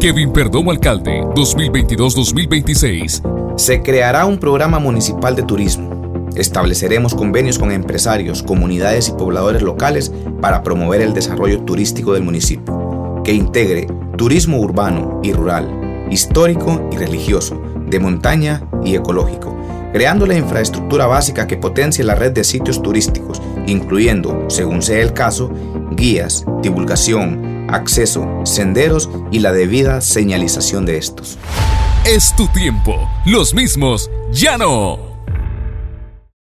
Kevin Perdomo Alcalde 2022-2026. Se creará un programa municipal de turismo. Estableceremos convenios con empresarios, comunidades y pobladores locales para promover el desarrollo turístico del municipio, que integre turismo urbano y rural, histórico y religioso, de montaña y ecológico, creando la infraestructura básica que potencie la red de sitios turísticos, incluyendo, según sea el caso, guías, divulgación, acceso, senderos y la debida señalización de estos. Es tu tiempo. Los mismos ya no.